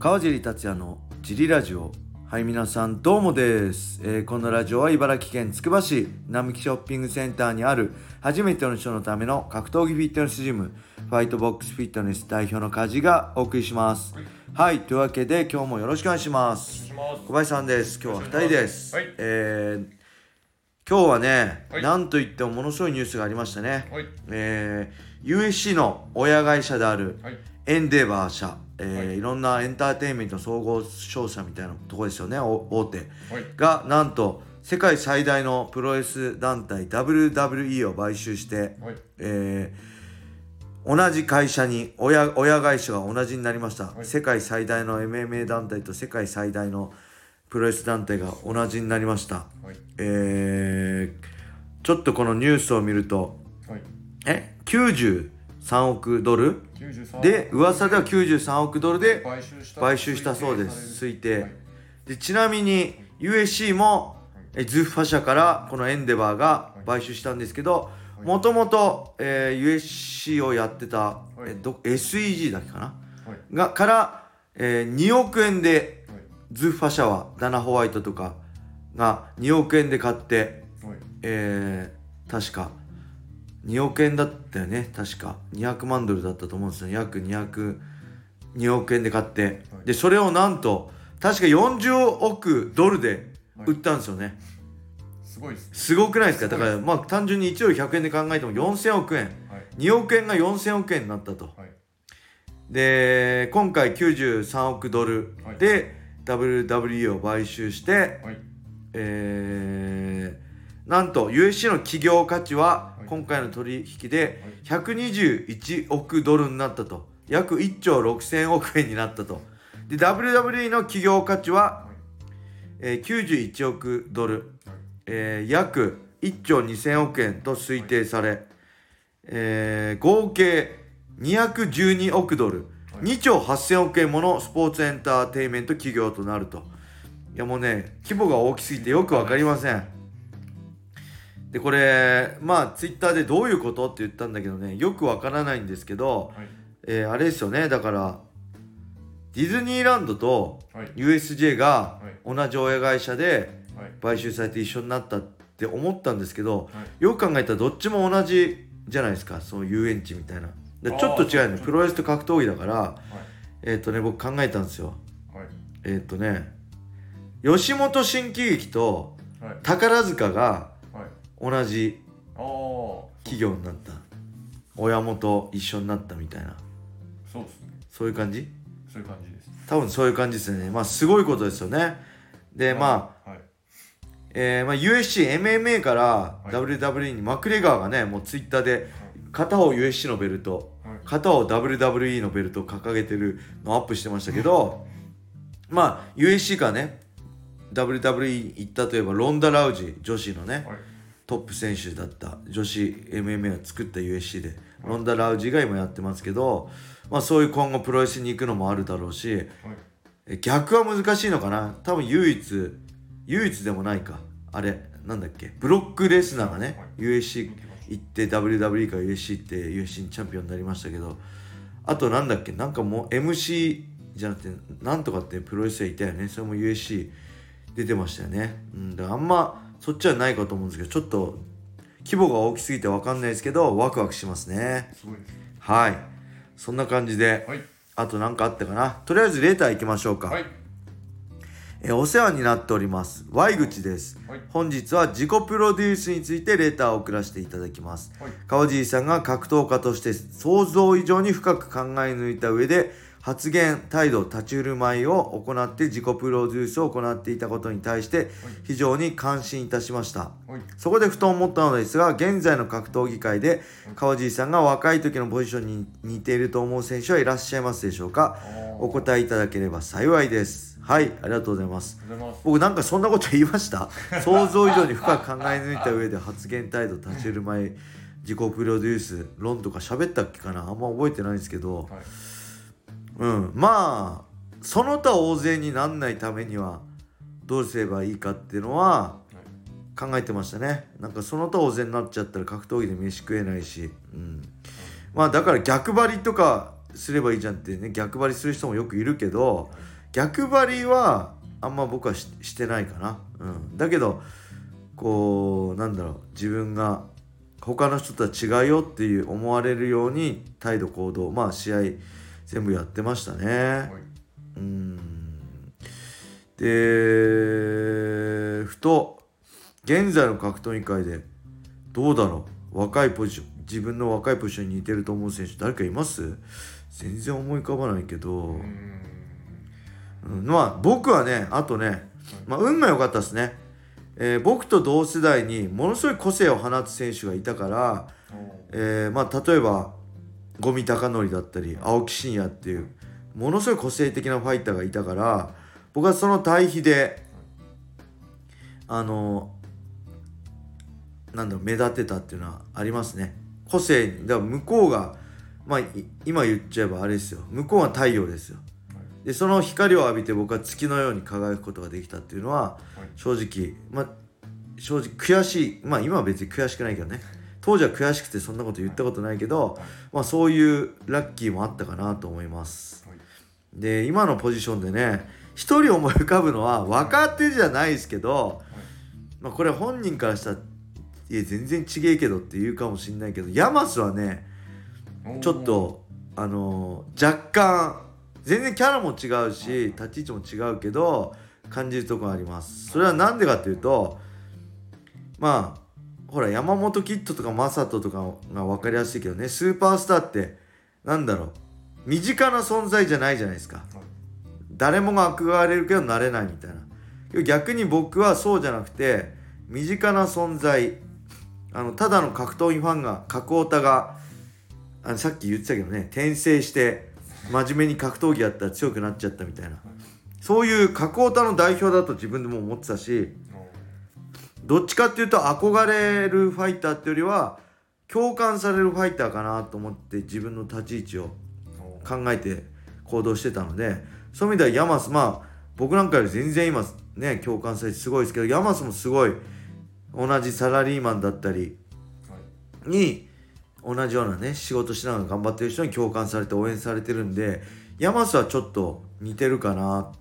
川尻達也のジリラジオ。はい皆さんどうもです、えーこのラジオは茨城県つくば市並木ショッピングセンターにある初めての人のための格闘技フィットネスジムファイトボックスフィットネス代表の梶がお送りします。はい、というわけで今日もよろしくお願いします。します。小林さんです。今日は2人です、はい。えー今日はね、はい。なんといってもものすごいニュースがありましたね、はい。えー USC の親会社であるはい。エンデーバー社、えーはいい、ろんなエンターテインメントの総合商社みたいなところですよね。お大手はい。がなんと世界最大のプロレス団体 WWE を買収して、はい。えー同じ会社に親親会社が同じになりました、い。世界最大の MMA 団体と世界最大のプロレス団体が同じになりました、はい。えーちょっとこのニュースを見るとはい。え93億ドル？93で噂では93億ドルで買収したそうです。推定、はい。でちなみに USC もえズッファ社からこのエンデバーが買収したんですけどはい。もともと USC をやってた、はい。えど SEG だっけかな？はい。がから、えー2億円ではい。ズッファ社はダナ・ホワイトとかが2億円で買って、はい。えー確か2億円だったよね。確か。200万ドルだったと思うんですよ。約200 2億円で買って、はい。でそれをなんと確か40億ドルで売ったんですよね、すごいですね。すごくないですか？だからまあ単純に1ドル100円で考えても4000億円。はい。2億円が4000億円になったと。はい。で今回93億ドルで WWE を買収して、はい。えーなんと USC の企業価値ははい。今回の取引で121億ドルになったと。約1兆6000億円になったと。で WWE の企業価値は、はい。えー91億ドル、はい。えー約1兆2000億円と推定され、えー合計212億ドル、はい。2兆8000億円ものスポーツエンターテインメント企業となると。いやもうね規模が大きすぎてよく分かりませんでこれまあツイッターでどういうことって言ったんだけどねよくわからないんですけど、はい。えーあれですよねだからディズニーランドとはい。USJ がはい。同じ親会社ではい。買収されて一緒になったって思ったんですけどはい。よく考えたらどっちも同じじゃないですかその遊園地みたいな。でちょっと違うよねあープロレスと格闘技だからはい。えっ、とね僕考えたんですよ。はい。えっ、とね吉本新喜劇とはい。宝塚がはい同じ企業になった。親元一緒になったみたいな。そうですね。そういう感じ？そういう感じです。多分そういう感じですよね。まあすごいことですよね。でまあ、あはい。えーまあ、USCMMA からはい。WWE にマクレガーがねもうツイッターで片方 USC のベルトはい。片方 WWE のベルトを掲げてるのをアップしてましたけどまあ USC からね WWE 行ったといえばロンダ・ラウジ女子のねはいトップ選手だった女子 MMA を作った USC でロンダ・ラウジが今やってますけど、まあ、そういう今後プロレスに行くのもあるだろうし逆は難しいのかな？多分唯一唯一でもないか。あれなんだっけ？ブロックレスナーがね、はい。USC 行って WWE から USC 行って USC にチャンピオンになりましたけどあとなんだっけ？なんかもう MC じゃなくてなんとかってプロレスラーいたよね。それも USC 出てましたよね、うん、だからあんまそっちはないかと思うんですけどちょっと規模が大きすぎて分かんないですけどワクワクしますね。すはい。そんな感じで、はい。あと何かあったかな？とりあえずレーター行きましょうか、はい。えーお世話になっております。Y 口です、はい。本日は自己プロデュースについてレターを送らせていただきます。はい。川尻さんが格闘家として想像以上に深く考え抜いた上で発言態度立ち振る舞いを行って自己プロデュースを行っていたことに対して非常に感心いたしました。はい。そこでふと思ったのですが現在の格闘技界で川尻さんが若い時のポジションに似ていると思う選手はいらっしゃいますでしょうか？お答えいただければ幸いです。はいありがとうございます。ます。僕なんかそんなこと言いました？想像以上に深く考え抜いた上で発言態度立ち振る舞い自己プロデュース論とか喋ったっけかな？あんま覚えてないんですけどはいうん。まあその他大勢になんないためにはどうすればいいかっていうのは考えてましたね。なんかその他大勢になっちゃったら格闘技で飯食えないし、うん、まあだから逆張りとかすればいいじゃんってね逆張りする人もよくいるけど逆張りはあんま僕はししてないかな、うん、だけどこうなんだろう。自分が他の人とは違うよっていう思われるように態度行動まあ試合全部やってましたね。はい。うん。でふと現在の格闘技界でどうだろう？若いポジション自分の若いポジションに似てると思う選手誰かいます？全然思い浮かばないけど、うーん。うん。まあ僕はねあとね、まあ、運が良かったですね、えー僕と同世代にものすごい個性を放つ選手がいたから、えーまあ、例えば五味隆則だったり青木真也っていうものすごい個性的なファイターがいたから僕はその対比であのなんだろう目立ってたっていうのはありますね。個性だから向こうがまあい今言っちゃえばあれですよ。向こうが太陽ですよ。でその光を浴びて僕は月のように輝くことができたっていうのははい。正直まあ正直悔しい。まあ今は別に悔しくないけどね当時は悔しくてそんなこと言ったことないけど、はいまあそういうラッキーもあったかなと思います。はい。で今のポジションでね一人思い浮かぶのは若手じゃないですけど、まあ、これ本人からしたらいや全然ちげえけどって言うかもしんないけどヤマスはねちょっとあのー若干全然キャラも違うし立ち位置も違うけど感じるところあります。それは何でかっていうとまあほら山本キッドとかマサトとかが分かりやすいけどねスーパースターってなんだろう身近な存在じゃないじゃないですか。はい。誰もが憧れるけどなれないみたいな。逆に僕はそうじゃなくて身近な存在あのただの格闘技ファンが格オタがあのさっき言ってたけどね転生して真面目に格闘技やったら強くなっちゃったみたいな。そういう格オタの代表だと自分でも思ってたしどっちかっていうと憧れるファイターっていうよりは共感されるファイターかなと思って自分の立ち位置を考えて行動してたのでそういう意味ではヤマスまあ僕なんかより全然今ね共感されてすごいですけどヤマスもすごい同じサラリーマンだったりに同じようなね仕事しながら頑張ってる人に共感されて応援されてるんでヤマスはちょっと似てるかな。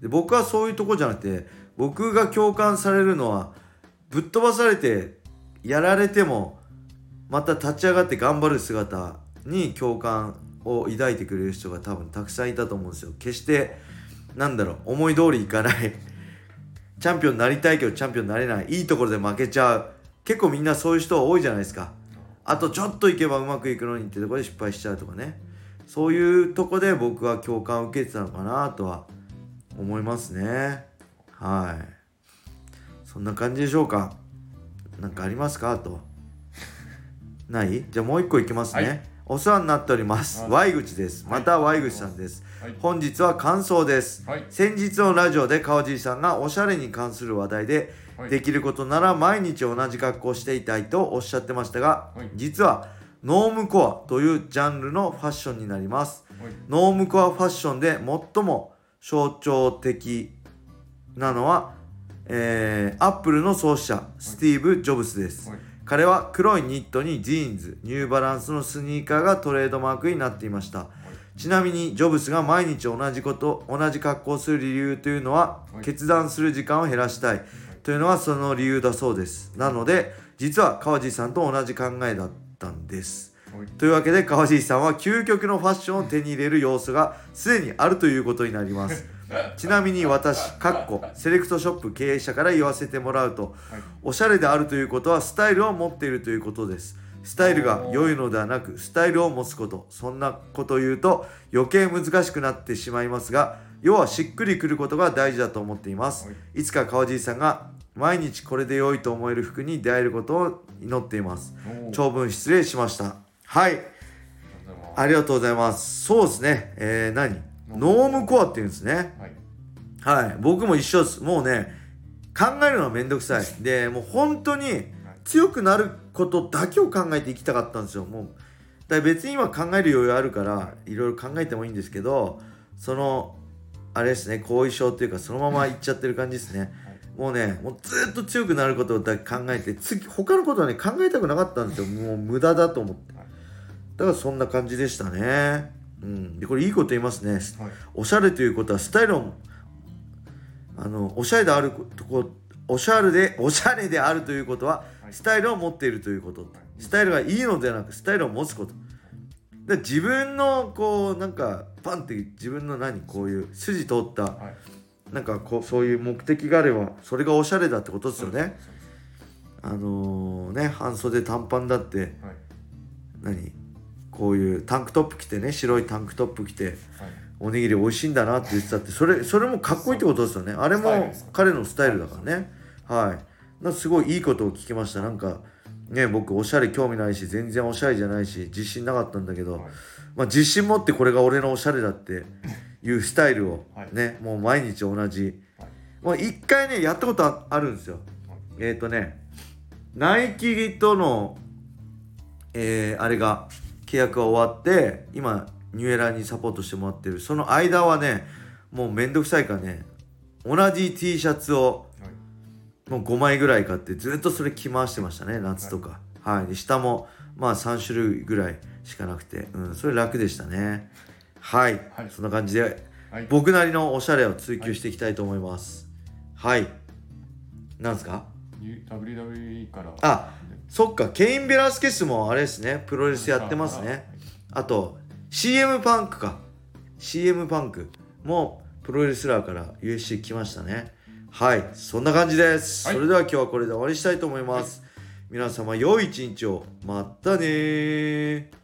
で僕はそういうとこじゃなくて僕が共感されるのはぶっ飛ばされてやられてもまた立ち上がって頑張る姿に共感を抱いてくれる人が多分たくさんいたと思うんですよ。決してなんだろう思い通りいかない。チャンピオンになりたいけどチャンピオンになれない。いいところで負けちゃう。結構みんなそういう人多いじゃないですか。あとちょっといけばうまくいくのにってところで失敗しちゃうとかね。そういうとこで僕は共感を受けてたのかなとは思いますね。はい。そんな感じでしょうか？何かありますか？あと。ない？じゃあもう一個いきますね、はい。お世話になっております。はい。Y 口です。また Y 口さんです。はい。本日は感想です。はい。先日のラジオで川尻さんがおしゃれに関する話題ではい。できることなら毎日同じ格好をしていたいとおっしゃってましたが、はい。実はノームコアというジャンルのファッションになります。はい。ノームコアファッションで最も象徴的なのは、えー、アップルの創始者スティーブ・ジョブスです、はい。彼は黒いニットにジーンズニューバランスのスニーカーがトレードマークになっていました。ちなみにジョブスが毎日同じこと同じ格好をする理由というのは、はい。決断する時間を減らしたい。というのはその理由だそうです。なので実は川地さんと同じ考えだったんです。はい。というわけで川尻さんは究極のファッションを手に入れる要素がすでにあるということになります ちなみに私かっこセレクトショップ経営者から言わせてもらうとはい。おしゃれであるということはスタイルを持っているということです。スタイルが良いのではなくスタイルを持つこと。そんなことを言うと余計難しくなってしまいますが要はしっくりくることが大事だと思っています、はい。いつか川尻さんが毎日これで良いと思える服に出会えることを祈っています。長文失礼しました。はい。ありがとうございます。そうですね。えー、何？ノームコアっていうんですね。はい。はい。僕も一緒です。もうね考えるのはめんどくさい。でもう本当に強くなることだけを考えていきたかったんですよ。もうだから別に今考える余裕あるからいろいろ考えてもいいんですけどそのあれですね後遺症っていうかそのままいっちゃってる感じですね。もうねもうずっと強くなることだけ考えて次他のことはね考えたくなかったんですよ。もう無駄だと思って。はい。だからそんな感じでしたねうん、でこれいいこと言いますね。はい。おしゃれということはスタイルをあのおしゃれであるとこおしゃれでおしゃれであるということははい。スタイルを持っているということ、い。スタイルがいいのではなくスタイルを持つこと。で自分のこうなんかパンって自分の何こういう筋通ったはい。なんかこうそういう目的があればそれがおしゃれだってことですよね。あのね半袖短パンだってはい。何こういうタンクトップ着てね白いタンクトップ着てはい。おにぎり美味しいんだなって言ってたってそれそれもかっこいいってことですよね。あれも彼のスタイルだからね。はい。すごいいいことを聞きました。なんかね僕おしゃれ興味ないし全然おしゃれじゃないし自信なかったんだけど、はい。まあ、自信持ってこれが俺のおしゃれだって いうスタイルをはい。ね、もう毎日同じ、はい。まあ一回ねやったことああるんですよ。えっ、ー、とねナイキとのえーあれが契約が終わって今ニューエラーにサポートしてもらってる。その間はねもうめんどくさいからね同じ T シャツをはい。もう5枚ぐらい買ってずっとそれ着回してましたね夏とか。はい、で下もまあ3種類ぐらいしかなくて。うん。それ楽でしたね。はい、はい。そんな感じではい。僕なりのおしゃれを追求していきたいと思います。はい、なんですか？WWE から。あそっかケイン・ベラスケスもあれですね。プロレスやってますね。あと CM パンクか。CM パンクもプロレスラーから USC 来ましたね。はいそんな感じです、はい。それでは今日はこれで終わりにしたいと思います、皆様良い一日を。またねー